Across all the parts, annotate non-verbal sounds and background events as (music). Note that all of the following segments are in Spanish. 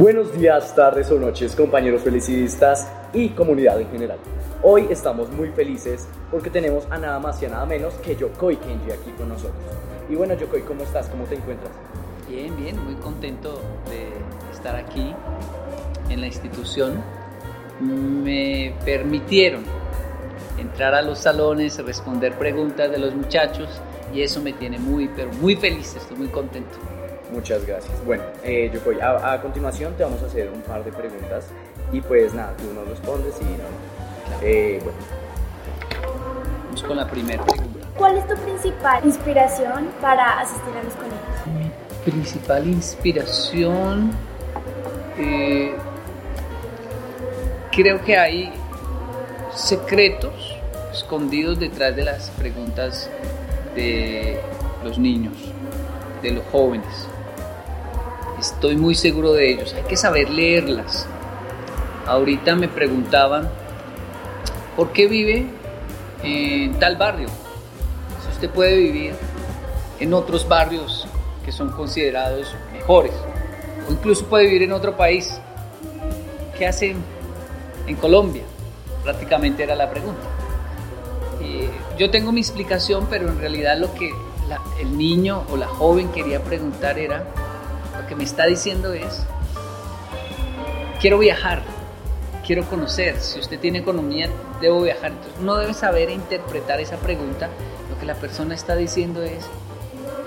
Buenos días, tardes o noches, compañeros felicidistas y comunidad en general. Hoy estamos muy felices porque tenemos a nada más y a nada menos que Yokoi Kenji aquí con nosotros. Y bueno, Yokoi, ¿cómo estás? ¿Cómo te encuentras? Bien, bien, muy contento de estar aquí en la institución. Me permitieron entrar a los salones, responder preguntas de los muchachos y eso me tiene muy, pero muy feliz, estoy muy contento. Muchas gracias. Bueno, eh, Yokoi, a, a continuación te vamos a hacer un par de preguntas y pues nada, tú nos respondes y no. Eh, bueno, Vamos con la primera pregunta. ¿Cuál es tu principal inspiración para asistir a los colegios? Mi principal inspiración, eh, creo que hay secretos escondidos detrás de las preguntas de los niños, de los jóvenes. Estoy muy seguro de ellos, hay que saber leerlas. Ahorita me preguntaban, ¿por qué vive en tal barrio? Si usted puede vivir en otros barrios que son considerados mejores, o incluso puede vivir en otro país, ¿qué hace en Colombia? Prácticamente era la pregunta. Y yo tengo mi explicación, pero en realidad lo que el niño o la joven quería preguntar era, lo que me está diciendo es, quiero viajar, quiero conocer, si usted tiene economía, debo viajar. Entonces uno debe saber interpretar esa pregunta. Lo que la persona está diciendo es,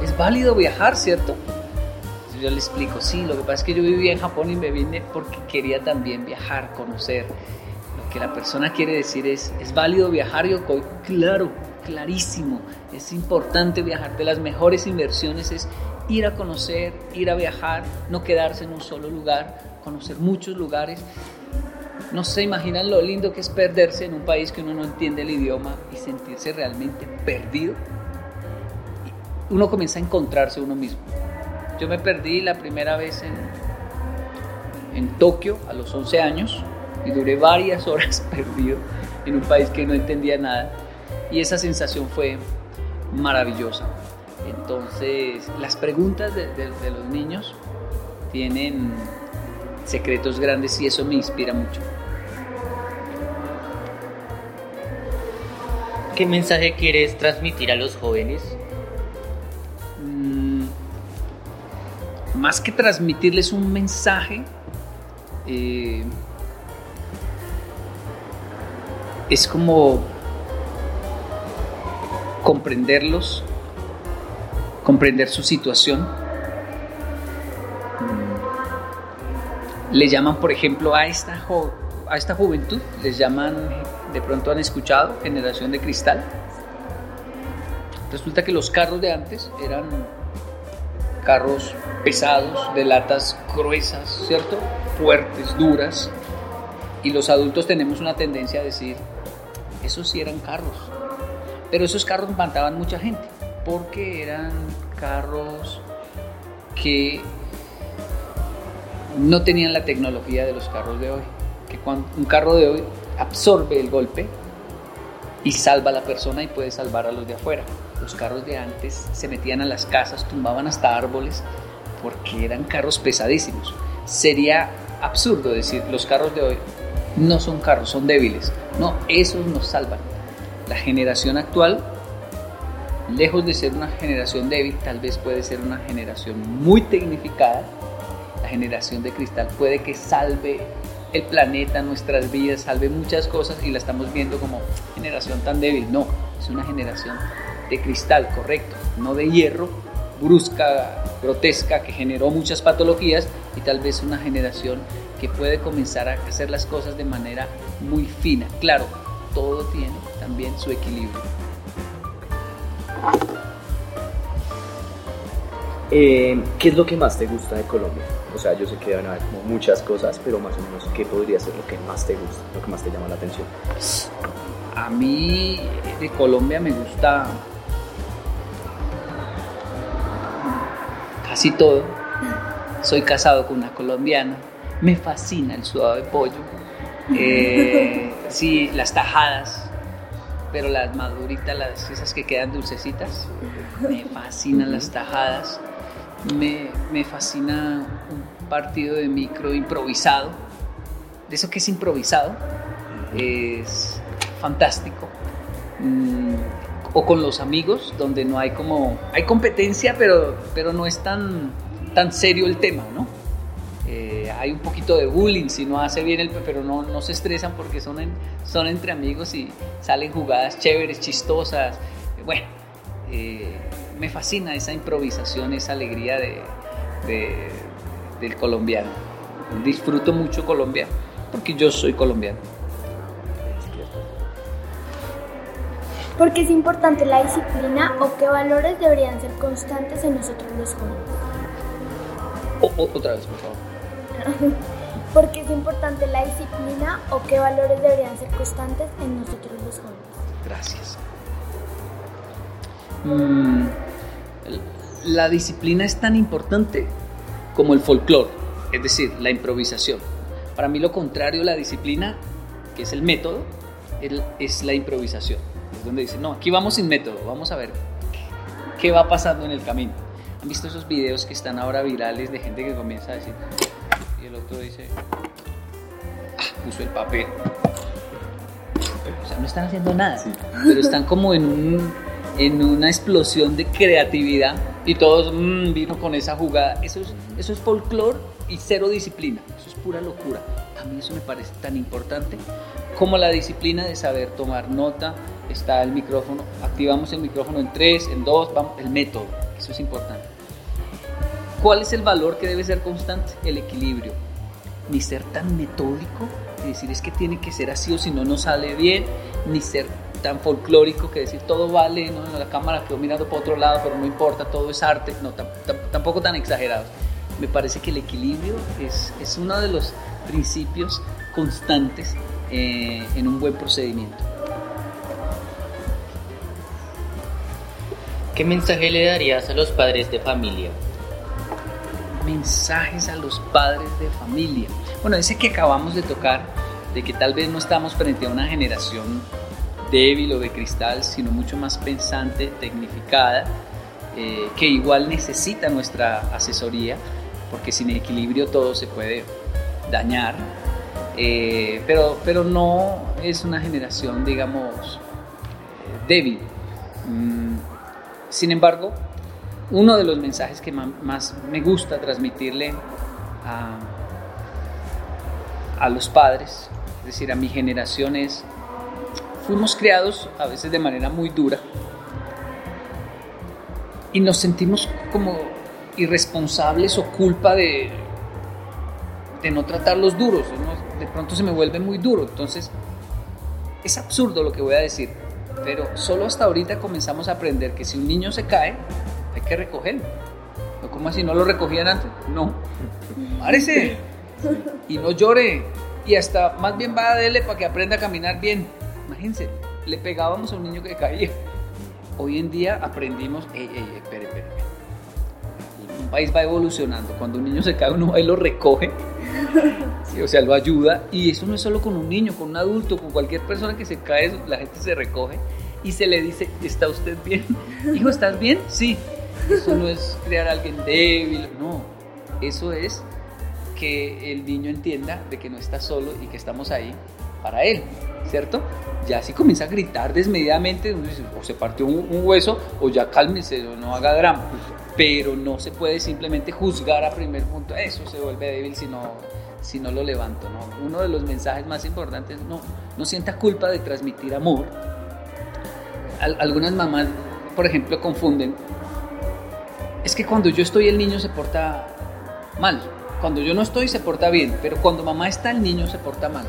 es válido viajar, ¿cierto? Yo le explico, sí, lo que pasa es que yo vivía en Japón y me vine porque quería también viajar, conocer. Lo que la persona quiere decir es, ¿es válido viajar, Yokoi? Claro, clarísimo. Es importante viajar. De las mejores inversiones es ir a conocer, ir a viajar, no quedarse en un solo lugar, conocer muchos lugares. No se imaginan lo lindo que es perderse en un país que uno no entiende el idioma y sentirse realmente perdido. Uno comienza a encontrarse uno mismo. Yo me perdí la primera vez en, en Tokio a los 11 años y duré varias (laughs) horas perdido en un país que no entendía nada y esa sensación fue maravillosa. Entonces, las preguntas de, de- de los niños tienen secretos grandes y eso me inspira mucho. ¿Qué mensaje quieres transmitir a los jóvenes? Mm, más que transmitirles un mensaje, eh, es como comprenderlos, comprender su situación. Mm, Le llaman, por ejemplo, a esta, a esta juventud, les llaman, de pronto han escuchado, generación de cristal. Resulta que los carros de antes eran carros pesados, de latas gruesas, ¿cierto? Fuertes, duras. Y los adultos tenemos una tendencia a decir, esos sí eran carros. Pero esos carros mataban mucha gente, porque eran carros que no tenían la tecnología de los carros de hoy. Que cuando un carro de hoy absorbe el golpe y salva a la persona y puede salvar a los de afuera. Los carros de antes se metían a las casas, tumbaban hasta árboles porque eran carros pesadísimos. Sería absurdo decir los carros de hoy no son carros, son débiles. No, esos nos salvan. La generación actual, lejos de ser una generación débil, tal vez puede ser una generación muy tecnificada. La generación de cristal puede que salve el planeta, nuestras vidas, salve muchas cosas y la estamos viendo como generación tan débil. No, es una generación de cristal, correcto, no de hierro, brusca, grotesca, que generó muchas patologías y tal vez una generación que puede comenzar a hacer las cosas de manera muy fina. Claro, todo tiene también su equilibrio. Eh, ¿Qué es lo que más te gusta de Colombia? O sea, yo sé que deben haber como muchas cosas, pero más o menos, ¿qué podría ser lo que más te gusta, lo que más te llama la atención? A mí de Colombia me gusta casi todo. Soy casado con una colombiana. Me fascina el sudado de pollo. Eh, (laughs) sí, las tajadas, pero las maduritas, las, esas que quedan dulcecitas. Me fascinan las tajadas. Me, me fascina un partido de micro improvisado. De eso que es improvisado. Es fantástico. Mm, o con los amigos, donde no hay como... Hay competencia, pero, pero no es tan, tan serio el tema, ¿no? Eh, hay un poquito de bullying si no hace bien el pero no, no se estresan porque son, son entre amigos y salen jugadas chéveres, chistosas. Bueno, eh, me fascina esa improvisación, esa alegría de, del colombiano. Disfruto mucho Colombia porque yo soy colombiano. ¿Por qué es importante la disciplina o qué valores deberían ser constantes en nosotros los jóvenes? otra vez, por favor. (laughs) ¿Por qué es importante la disciplina o qué valores deberían ser constantes en nosotros los jóvenes? Gracias. Mm, la disciplina es tan importante como el folclore, es decir, la improvisación. Para mí lo contrario la disciplina, que es el método, es la improvisación. Es donde dice, no, aquí vamos sin método, vamos a ver qué va pasando en el camino. ¿Han visto esos videos que están ahora virales de gente que comienza a decir, y el otro dice, ah, puso el papel? O sea, no están haciendo nada, pero están como en un en una explosión de creatividad y todos mmm, vino con esa jugada. Eso es, eso es folclore y cero disciplina. Eso es pura locura. A mí eso me parece tan importante como la disciplina de saber tomar nota. Está el micrófono, activamos el micrófono en 3, en 2, vamos, el método. Eso es importante. ¿Cuál es el valor que debe ser constante? El equilibrio. Ni ser tan metódico y decir es que tiene que ser así o si no, no sale bien, ni ser tan folclórico que decir todo vale, ¿no? la cámara quedó mirando para otro lado, pero no importa, todo es arte, no, tampoco tan exagerado. Me parece que el equilibrio es, es uno de los principios constantes eh, en un buen procedimiento. ¿Qué mensaje le darías a los padres de familia? Mensajes a los padres de familia. Bueno, ese que acabamos de tocar, de que tal vez no estamos frente a una generación débil o de cristal, sino mucho más pensante, tecnificada, eh, que igual necesita nuestra asesoría, porque sin equilibrio todo se puede dañar, eh, pero, pero no es una generación, digamos, eh, débil. Mm, sin embargo, uno de los mensajes que más me gusta transmitirle a, los padres, es decir, a mi generación es fuimos criados a veces de manera muy dura y nos sentimos como irresponsables o culpa de, no tratarlos duros. De pronto se me vuelve muy duro. Entonces, es absurdo lo que voy a decir, pero solo hasta ahorita comenzamos a aprender que si un niño se cae, que recogerlo. ¿No como así? ¿No lo recogían antes? No. Párese y no llore. Y hasta más bien va a darle para que aprenda a caminar bien. Imagínense, le pegábamos a un niño que caía. Hoy en día aprendimos, ey, ey, espere, espere. Un país va evolucionando. Cuando un niño se cae, uno va y lo recoge. o sea, lo ayuda. Y eso no es solo con un niño, con un adulto, con cualquier persona que se cae, la gente se recoge y se le dice, ¿está usted bien? (laughs) Hijo, ¿estás bien? Sí. Eso no es crear a alguien débil, no. Eso es que el niño entienda de que no está solo y que estamos ahí para él. ¿cierto? Ya si comienza a gritar desmedidamente, o se partió un, hueso, o ya cálmese, o no haga drama. Pero no se puede simplemente juzgar a primer punto, eso se vuelve débil si no, si no lo levanto, ¿no? Uno de los mensajes más importantes, no, no sienta culpa de transmitir amor. algunas mamás, por ejemplo, confunden, es que cuando yo estoy el niño se porta mal, cuando yo no estoy se porta bien, pero cuando mamá está el niño se porta mal.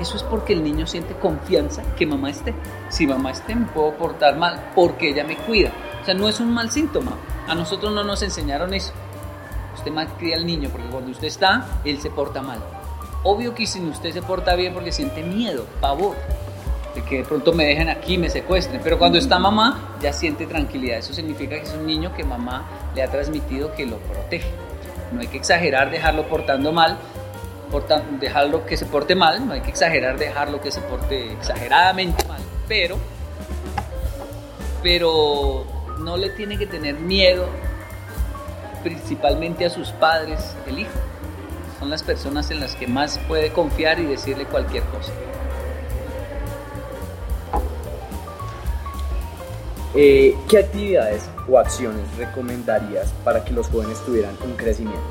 Eso es porque el niño siente confianza que mamá esté. Si mamá esté, me puedo portar mal porque ella me cuida. O sea, no es un mal síntoma. A nosotros no nos enseñaron eso. Usted mal cría al niño porque cuando usted está, él se porta mal. Obvio que si usted se porta bien porque siente miedo, pavor, que de pronto me dejen aquí, me secuestren. Pero cuando está mamá, ya siente tranquilidad. Eso significa que es un niño que mamá le ha transmitido que lo protege. No hay que exagerar, dejarlo portando mal, dejarlo que se porte mal, no hay que exagerar dejarlo que se porte exageradamente mal, pero, pero no le tiene que tener miedo principalmente a sus padres el hijo. Son las personas en las que más puede confiar y decirle cualquier cosa. Eh, ¿Qué actividades o acciones recomendarías para que los jóvenes tuvieran un crecimiento?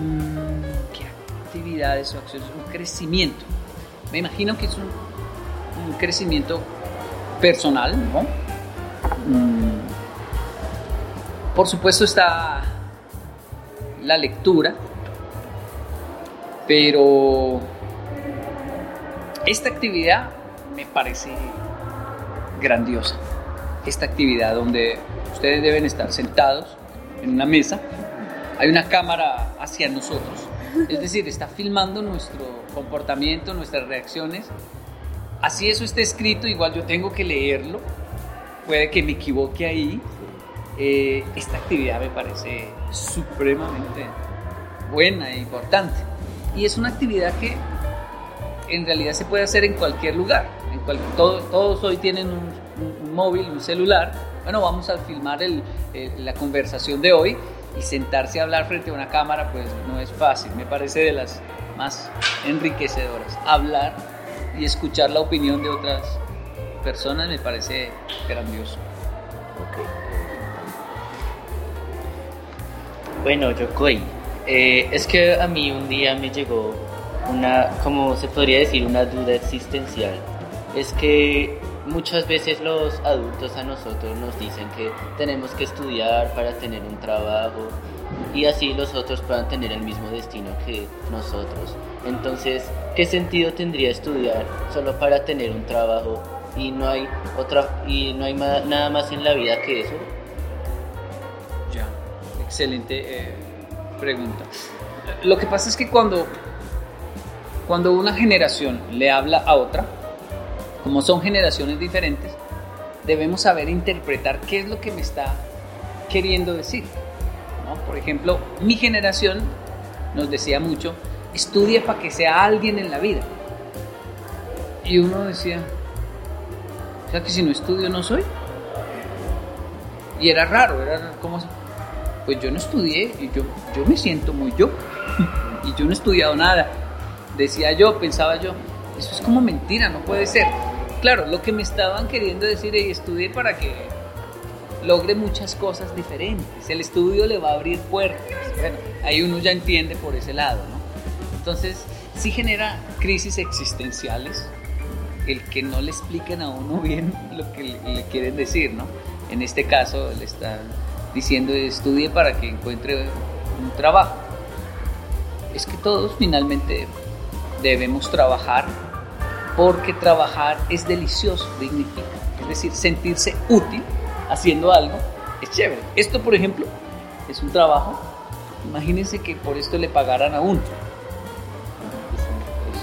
Mm, ¿Qué actividades o acciones? Un crecimiento. Me imagino que es un, crecimiento personal, ¿no? Mm, por supuesto está la lectura, pero esta actividad me parece grandiosa. Esta actividad donde ustedes deben estar sentados en una mesa, hay una cámara hacia nosotros, es decir, está filmando nuestro comportamiento, nuestras reacciones. Así eso esté escrito, igual yo tengo que leerlo, puede que me equivoque ahí. Eh, esta actividad me parece supremamente buena e importante. Y es una actividad que en realidad se puede hacer en cualquier lugar. En cual, todo, todos hoy tienen un, un, móvil, un celular. Bueno, vamos a filmar el, el, la conversación de hoy y sentarse a hablar frente a una cámara, pues no es fácil. Me parece de las más enriquecedoras. Hablar y escuchar la opinión de otras personas me parece grandioso. Okay. Bueno, Yokoi, eh, es que a mí un día me llegó una, como se podría decir, una duda existencial. Es que muchas veces los adultos a nosotros nos dicen que tenemos que estudiar para tener un trabajo y así los otros puedan tener el mismo destino que nosotros. Entonces, ¿qué sentido tendría estudiar solo para tener un trabajo y no hay otra y no hay nada más en la vida que eso? Ya, excelente eh, pregunta. Lo que pasa es que cuando cuando una generación le habla a otra, como son generaciones diferentes, debemos saber interpretar qué es lo que me está queriendo decir. Por ejemplo, mi generación nos decía mucho, estudie para que sea alguien en la vida. Y uno decía, o sea que si no estudio no soy. Y era raro, era como, pues yo no estudié y yo, yo me siento muy yo. (laughs) y yo no he estudiado nada. Decía yo, pensaba yo, eso es como mentira, no puede ser. Claro, lo que me estaban queriendo decir es estudie para que logre muchas cosas diferentes. El estudio le va a abrir puertas. Bueno, ahí uno ya entiende por ese lado, ¿no? Entonces, sí genera crisis existenciales el que no le expliquen a uno (laughs) bien lo que le, le quieren decir, ¿no? En este caso le están diciendo estudie para que encuentre un trabajo. Es que todos finalmente debemos trabajar porque trabajar es delicioso, dignifica. Es decir, sentirse útil haciendo algo es chévere. Esto, por ejemplo, es un trabajo. Imagínense que por esto le pagaran a uno.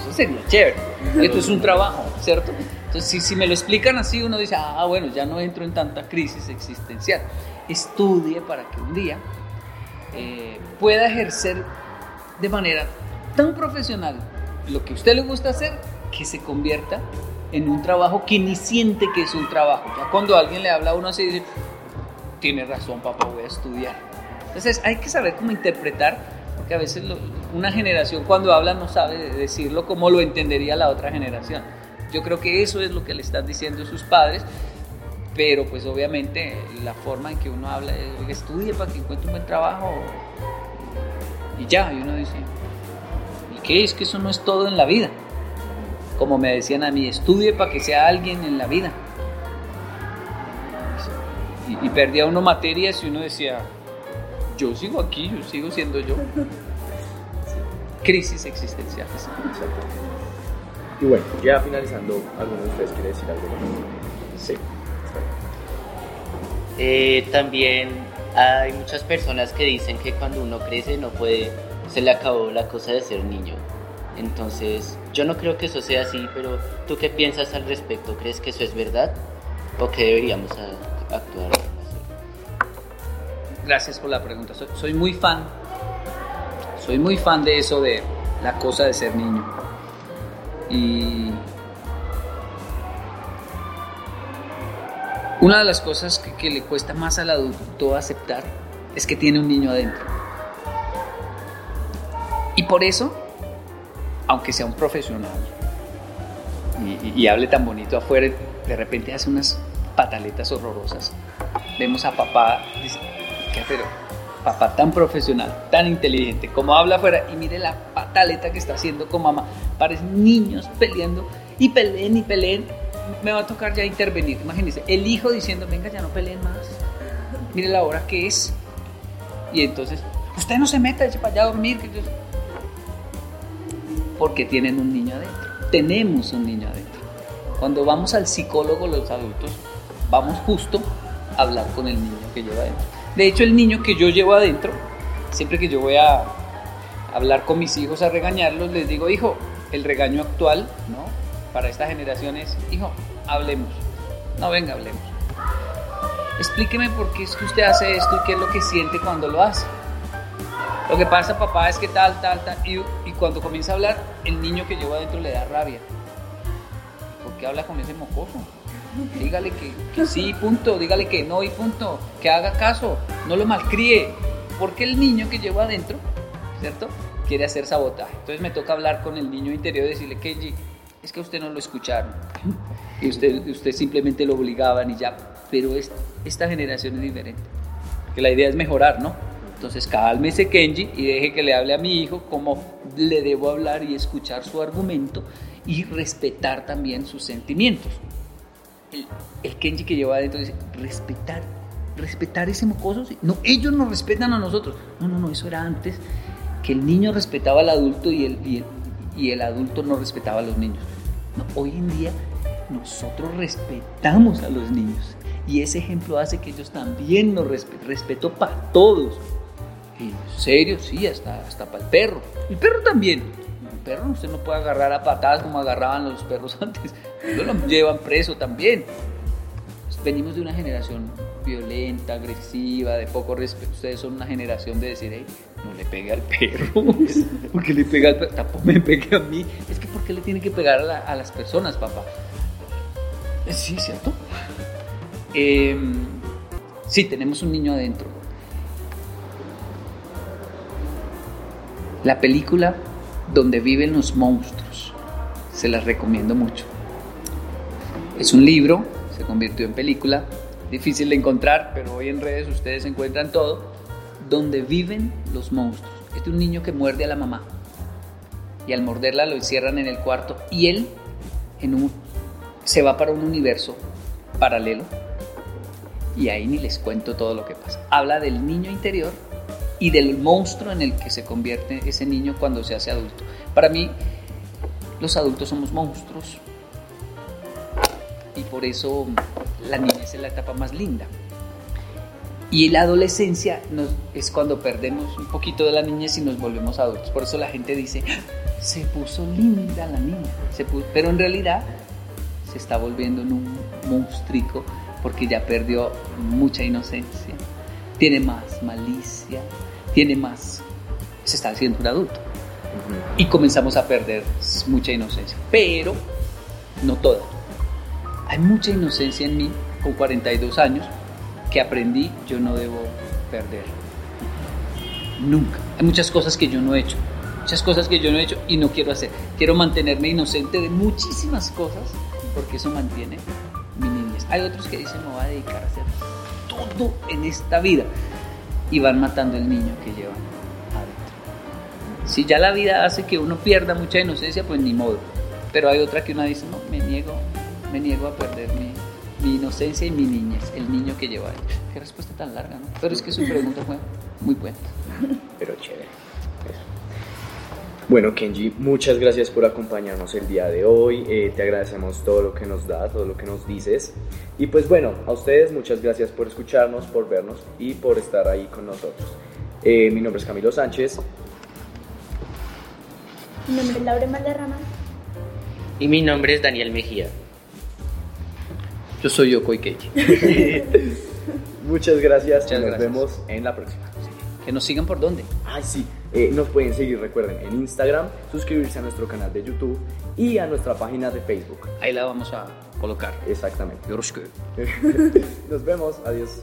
Eso sería chévere. Esto es un trabajo, ¿cierto? Entonces, si, me lo explican así, uno dice, ah, bueno, ya no entro en tanta crisis existencial. Estudie para que un día eh, pueda ejercer de manera tan profesional lo que a usted le gusta hacer que se convierta en un trabajo que ni siente que es un trabajo. Ya cuando alguien le habla a uno así, dice, tiene razón, papá, voy a estudiar. Entonces hay que saber cómo interpretar, porque a veces una generación cuando habla no sabe decirlo como lo entendería la otra generación. Yo creo que eso es lo que le están diciendo sus padres, pero pues obviamente la forma en que uno habla es, estudie para que encuentre un buen trabajo y ya, y uno dice, ¿y qué? Es que eso no es todo en la vida como me decían a mí, estudie para que sea alguien en la vida. Y, y, perdía uno materias y uno decía, yo sigo aquí, yo sigo siendo yo. (laughs) Crisis existenciales. Y bueno, ya finalizando, ¿alguno de ustedes quiere decir algo? Sí. Eh, también hay muchas personas que dicen que cuando uno crece no puede, se le acabó la cosa de ser niño. Entonces, yo no creo que eso sea así, pero ¿tú qué piensas al respecto? ¿Crees que eso es verdad? ¿O que deberíamos actuar? Gracias por la pregunta. Soy, muy fan, soy muy fan de eso de la cosa de ser niño. Y una de las cosas que le cuesta más al adulto aceptar es que tiene un niño adentro. Y por eso, aunque sea un profesional y, hable tan bonito afuera, de repente hace unas pataletas horrorosas. Vemos a papá, dice, ¿qué pero Papá tan profesional, tan inteligente, como habla afuera y mire la pataleta que está haciendo con mamá. Parecen niños peleando y peleen y peleen. Me va a tocar ya intervenir. Imagínense, el hijo diciendo, venga, ya no peleen más. Mire la hora que es. Y entonces, usted no se meta, eche para allá a dormir. que yo-". Porque tienen un niño adentro. Tenemos un niño adentro. Cuando vamos al psicólogo los adultos, vamos justo a hablar con el niño que lleva adentro. De hecho, el niño que yo llevo adentro, siempre que yo voy a hablar con mis hijos, a regañarlos, les digo, hijo, el regaño actual, ¿no? Para esta generación es, hijo, hablemos. No, venga, hablemos. Explíqueme por qué es que usted hace esto y qué es lo que siente cuando lo hace. Lo que pasa, papá, es que tal, tal, tal. Y, cuando comienza a hablar, el niño que llevo adentro le da rabia. ¿Por qué habla con ese mocoso? Dígale que, sí, punto. Dígale que no y punto. Que haga caso. No lo malcríe. Porque el niño que llevo adentro, ¿cierto? Quiere hacer sabotaje. Entonces me toca hablar con el niño interior y decirle, Kenji, es que usted no lo escucharon. (laughs) Y usted, usted simplemente lo obligaban y ya. Pero es- esta generación es diferente. Que la idea es mejorar, ¿no? Entonces cálmese Kenji y deje que le hable a mi hijo como le debo hablar y escuchar su argumento y respetar también sus sentimientos. El, Kenji que lleva adentro dice, respetar, respetar ese mocoso. No, ellos nos respetan a nosotros. No, no, no, eso era antes que el niño respetaba al adulto y el, y el, y el adulto no respetaba a los niños. No, hoy en día nosotros respetamos a los niños y ese ejemplo hace que ellos también nos respeten. Respeto para todos. En serio, sí, hasta, hasta para el perro. El perro también. El perro usted no puede agarrar a patadas como agarraban los perros (laughs) antes. Ellos lo llevan preso también. Venimos de una generación violenta, agresiva, de poco respeto. Ustedes son una generación de decir, "Ey, no le pegue al perro. (laughs) porque le pega al perro? Tampoco me pegue a mí. Es que ¿por qué le tiene que pegar a, la- las personas, papá? Sí, ¿cierto? Eh, sí, tenemos un niño adentro. La película Donde viven los monstruos. Se las recomiendo mucho. Es un libro, se convirtió en película, difícil de encontrar, pero hoy en redes ustedes encuentran todo. Donde viven los monstruos. Es de un niño que muerde a la mamá. Y al morderla lo encierran en el cuarto y él en un, se va para un universo paralelo y ahí ni les cuento todo lo que pasa. Habla del niño interior y del monstruo en el que se convierte ese niño cuando se hace adulto. Para mí, los adultos somos monstruos y por eso la niñez es la etapa más linda. Y la adolescencia nos- es cuando perdemos un poquito de la niñez y nos volvemos adultos. Por eso la gente dice, "Ah, se puso linda la niña, se pu-". pero en realidad se está volviendo en un monstruico porque ya perdió mucha inocencia, tiene más malicia, tiene más, se está haciendo un adulto y comenzamos a perder mucha inocencia, pero no toda. Hay mucha inocencia en mí con 42 años que aprendí yo no debo perder. Nunca. Hay muchas cosas que yo no he hecho, muchas cosas que yo no he hecho y no quiero hacer. Quiero mantenerme inocente de muchísimas cosas porque eso mantiene mi niñez. Hay otros que dicen me voy a dedicar a hacer todo en esta vida y van matando el niño que llevan adentro. Si ya la vida hace que uno pierda mucha inocencia, pues ni modo. Pero hay otra que uno dice, no, me niego, me niego a perder mi, mi inocencia y mi niñez, el niño que lleva adentro. Qué respuesta tan larga, ¿no? Pero es que su pregunta fue muy buena. Pero chévere. Bueno, Kenji, muchas gracias por acompañarnos el día de hoy. Eh, te agradecemos todo lo que nos da, todo lo que nos dices. Y pues bueno, a ustedes muchas gracias por escucharnos, por vernos y por estar ahí con nosotros. Eh, mi nombre es Camilo Sánchez. Mi nombre es Laura Malderrama. Y mi nombre es Daniel Mejía. Yo soy Yoko Ikechi. (laughs) (laughs) Muchas gracias Muchas y nos gracias. vemos en la próxima. Que nos sigan por dónde. Ay, sí, eh, nos pueden seguir, recuerden, en Instagram, suscribirse a nuestro canal de YouTube y a nuestra página de Facebook. Ahí la vamos a colocar. Exactamente. (laughs) Nos vemos, adiós.